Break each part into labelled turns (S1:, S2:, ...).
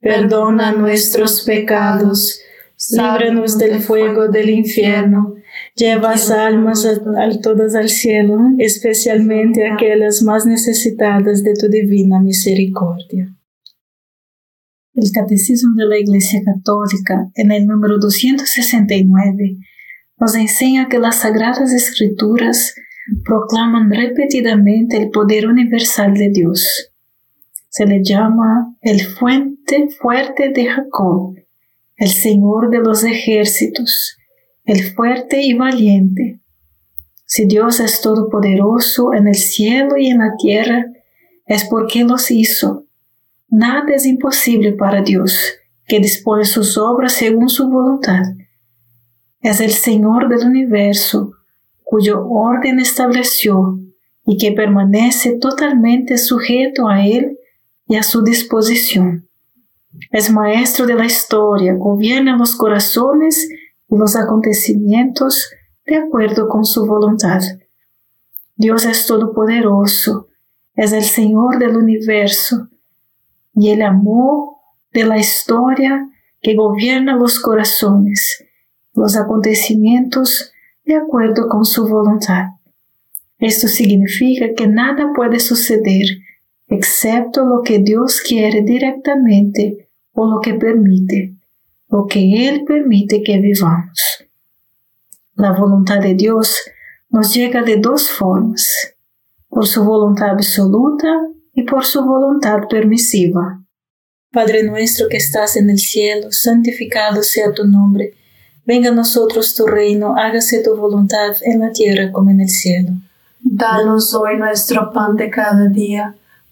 S1: perdona nuestros pecados, líbranos del fuego del infierno, lleva almas a, todas al cielo, especialmente aquellas más necesitadas de tu divina misericordia. El Catecismo de la Iglesia Católica, en el número 269, nos enseña que las Sagradas Escrituras proclaman repetidamente el poder universal de Dios se le llama el fuente fuerte de Jacob, el Señor de los ejércitos, el fuerte y valiente. Si Dios es todopoderoso en el cielo y en la tierra, es porque los hizo. Nada es imposible para Dios, que dispone sus obras según su voluntad. Es el Señor del universo, cuyo orden estableció y que permanece totalmente sujeto a Él y a su disposición. Es maestro de la historia, gobierna los corazones y los acontecimientos de acuerdo con su voluntad. Dios es todopoderoso, es el Señor del universo y el amor de la historia que gobierna los corazones, los acontecimientos de acuerdo con su voluntad. Esto significa que nada puede suceder excepto lo que Dios quiere directamente o lo que permite, lo que Él permite que vivamos. La voluntad de Dios nos llega de dos formas, por su voluntad absoluta y por su voluntad permisiva. Padre nuestro que estás en el cielo, santificado sea tu nombre Venga a nosotros tu reino, hágase tu voluntad en la tierra como en el cielo.
S2: Danos hoy nuestro pan de cada día,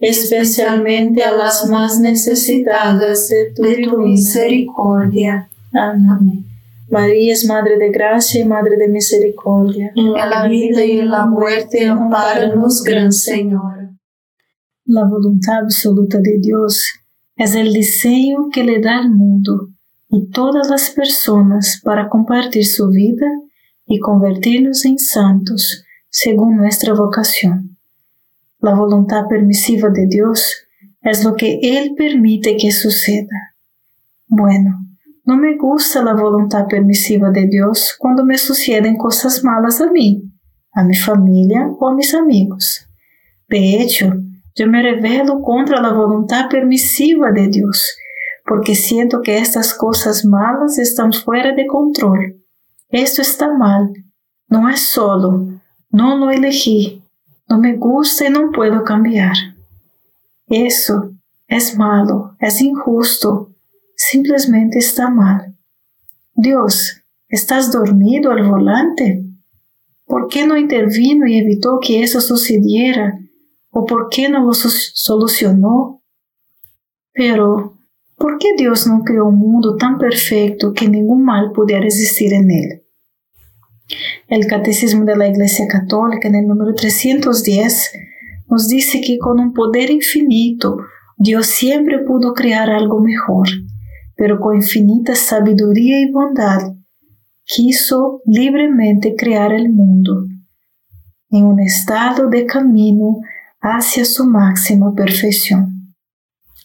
S1: especialmente a las más necesitadas de tu, misericordia. Amén. María es Madre de Gracia y Madre de Misericordia.
S2: En la vida y en la muerte, amparanos, Gran Señor.
S1: La voluntad absoluta de Dios es el diseño que le da al mundo y todas las personas para compartir su vida y convertirnos en santos según nuestra vocación. La voluntad permisiva de Dios es lo que Él permite que suceda. Bueno, no me gusta la voluntad permisiva de Dios cuando me suceden cosas malas a mí, a mi familia o a mis amigos. De hecho, yo me rebelo contra la voluntad permisiva de Dios, porque siento que estas cosas malas están fuera de control esto está mal. No es solo. No lo elegí. No me gusta y no puedo cambiar. Eso es malo, es injusto. Simplemente está mal. Dios, ¿estás dormido al volante? ¿Por qué no intervino y evitó que eso sucediera? ¿O por qué no lo solucionó? Pero, ¿por qué Dios no creó un mundo tan perfecto que ningún mal pudiera existir en él? El Catecismo de la Iglesia Católica, en el número 310, nos dice que con un poder infinito, Dios siempre pudo crear algo mejor, pero con infinita sabiduría y bondad, quiso libremente crear el mundo en un estado de camino hacia su máxima perfección.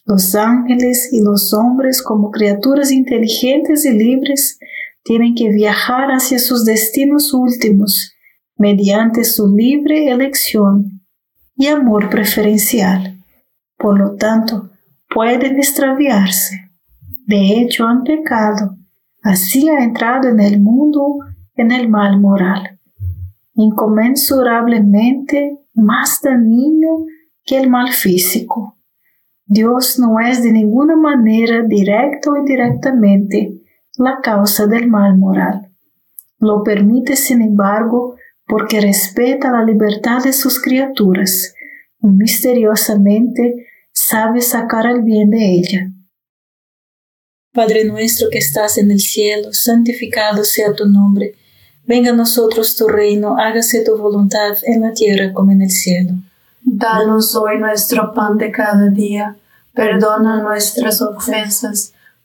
S1: Los ángeles y los hombres como criaturas inteligentes y libres tienen que viajar hacia sus destinos últimos mediante su libre elección y amor preferencial. Por lo tanto, pueden extraviarse. De hecho, han pecado. Así ha entrado en el mundo en el mal moral, inconmensurablemente más dañino que el mal físico. Dios no es de ninguna manera directo o indirectamente la causa del mal moral. Lo permite, sin embargo, porque respeta la libertad de sus criaturas y misteriosamente sabe sacar el bien de ella.
S3: Padre nuestro que estás en el cielo, santificado sea tu nombre. Venga a nosotros tu reino, hágase tu voluntad en la tierra como en el cielo.
S2: Danos hoy nuestro pan de cada día, perdona nuestras ofensas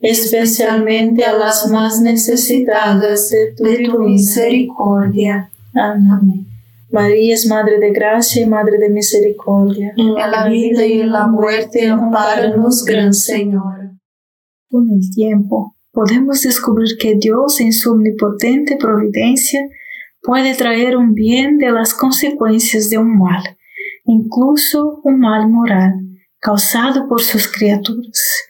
S1: especialmente a las más necesitadas de tu, misericordia. Amén. María es Madre de Gracia y Madre de Misericordia.
S2: En la vida y en la muerte, amparanos, Gran Señora.
S1: Con el tiempo, podemos descubrir que Dios en su omnipotente providencia puede traer un bien de las consecuencias de un mal, incluso un mal moral causado por sus criaturas.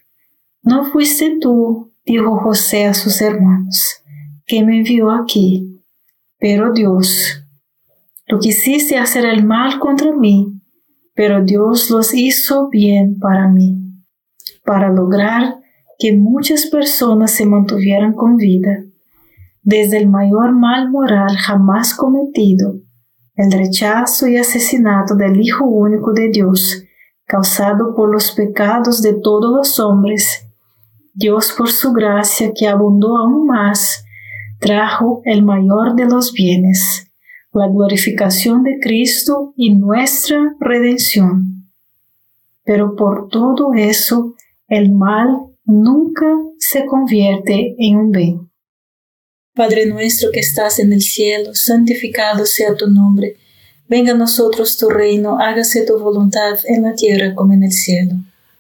S1: No fuiste tú, dijo José a sus hermanos, que me envió aquí pero Dios, tú quisiste hacer el mal contra mí, pero Dios los hizo bien para mí, para lograr que muchas personas se mantuvieran con vida, desde el mayor mal moral jamás cometido, el rechazo y asesinato del Hijo único de Dios, causado por los pecados de todos los hombres, Dios por su gracia que abundó aún más, trajo el mayor de los bienes, la glorificación de Cristo y nuestra redención. Pero por todo eso, el mal nunca se convierte en un bien. Padre nuestro que estás en el cielo, santificado sea tu nombre. Venga a nosotros tu reino, hágase tu voluntad en la tierra como en el cielo.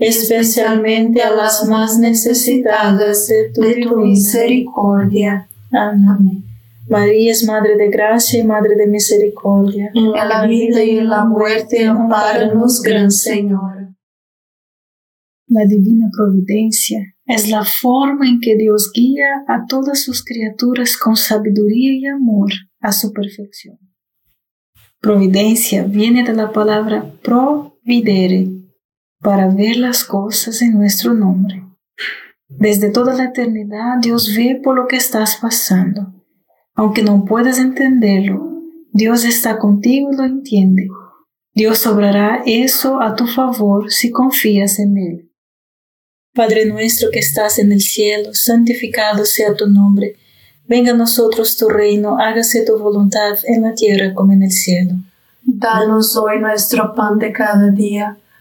S1: especialmente a las más necesitadas de tu, misericordia. Amén. María es Madre de Gracia y Madre de Misericordia.
S2: En la vida y en la muerte, amparanos, Gran Señor.
S1: La divina providencia es la forma en que Dios guía a todas sus criaturas con sabiduría y amor a su perfección. Providencia viene de la palabra providere, para ver las cosas en nuestro nombre. Desde toda la eternidad Dios ve por lo que estás pasando. Aunque no puedas entenderlo, Dios está contigo y lo entiende. Dios obrará eso a tu favor si confías en Él. Padre nuestro que estás en el cielo, santificado sea tu nombre Venga a nosotros tu reino, hágase tu voluntad en la tierra como en el cielo.
S2: Danos hoy nuestro pan de cada día,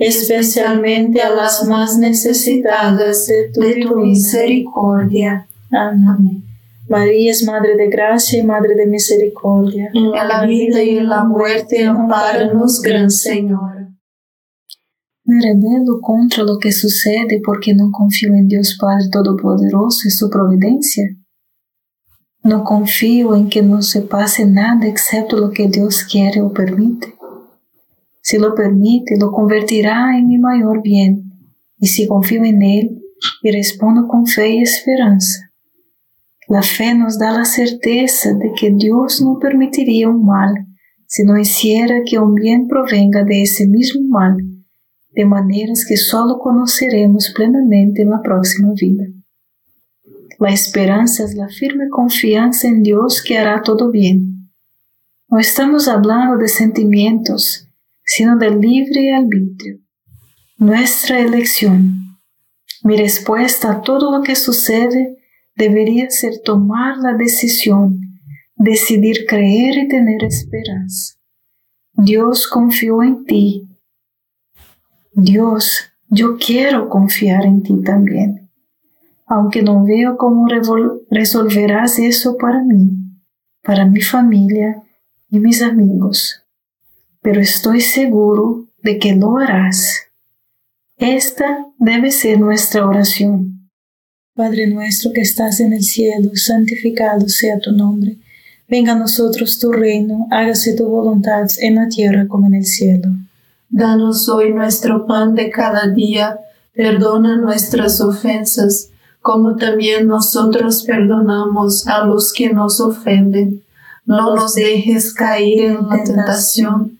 S1: especialmente a las más necesitadas de tu, misericordia. Amén. María es Madre de Gracia y Madre de Misericordia.
S2: En la vida y en la muerte, amparanos, Gran Señor.
S1: Me rebelo contra lo que sucede porque no confío en Dios Padre Todopoderoso y su providencia. No confío en que no se pase nada excepto lo que Dios quiere o permite. Si lo permite, lo convertirá en mi mayor bien. Y si confío en Él y respondo con fe y esperanza. La fe nos da la certeza de que Dios no permitiría un mal si no hiciera que un bien provenga de ese mismo mal de maneras que solo conoceremos plenamente en la próxima vida. La esperanza es la firme confianza en Dios que hará todo bien. No estamos hablando de sentimientos, sino del libre arbitrio, nuestra elección. Mi respuesta a todo lo que sucede debería ser tomar la decisión, decidir creer y tener esperanza. Dios confió en ti Dios, yo quiero confiar en ti también, aunque no veo cómo resolverás eso para mí, para mi familia y mis amigos, pero estoy seguro de que lo harás. Esta debe ser nuestra oración. Padre nuestro que estás en el cielo, santificado sea tu nombre. Venga a nosotros tu reino, hágase tu voluntad en la tierra como en el cielo.
S2: Danos hoy nuestro pan de cada día, perdona nuestras ofensas, como también nosotros perdonamos a los que nos ofenden. No nos dejes caer en la tentación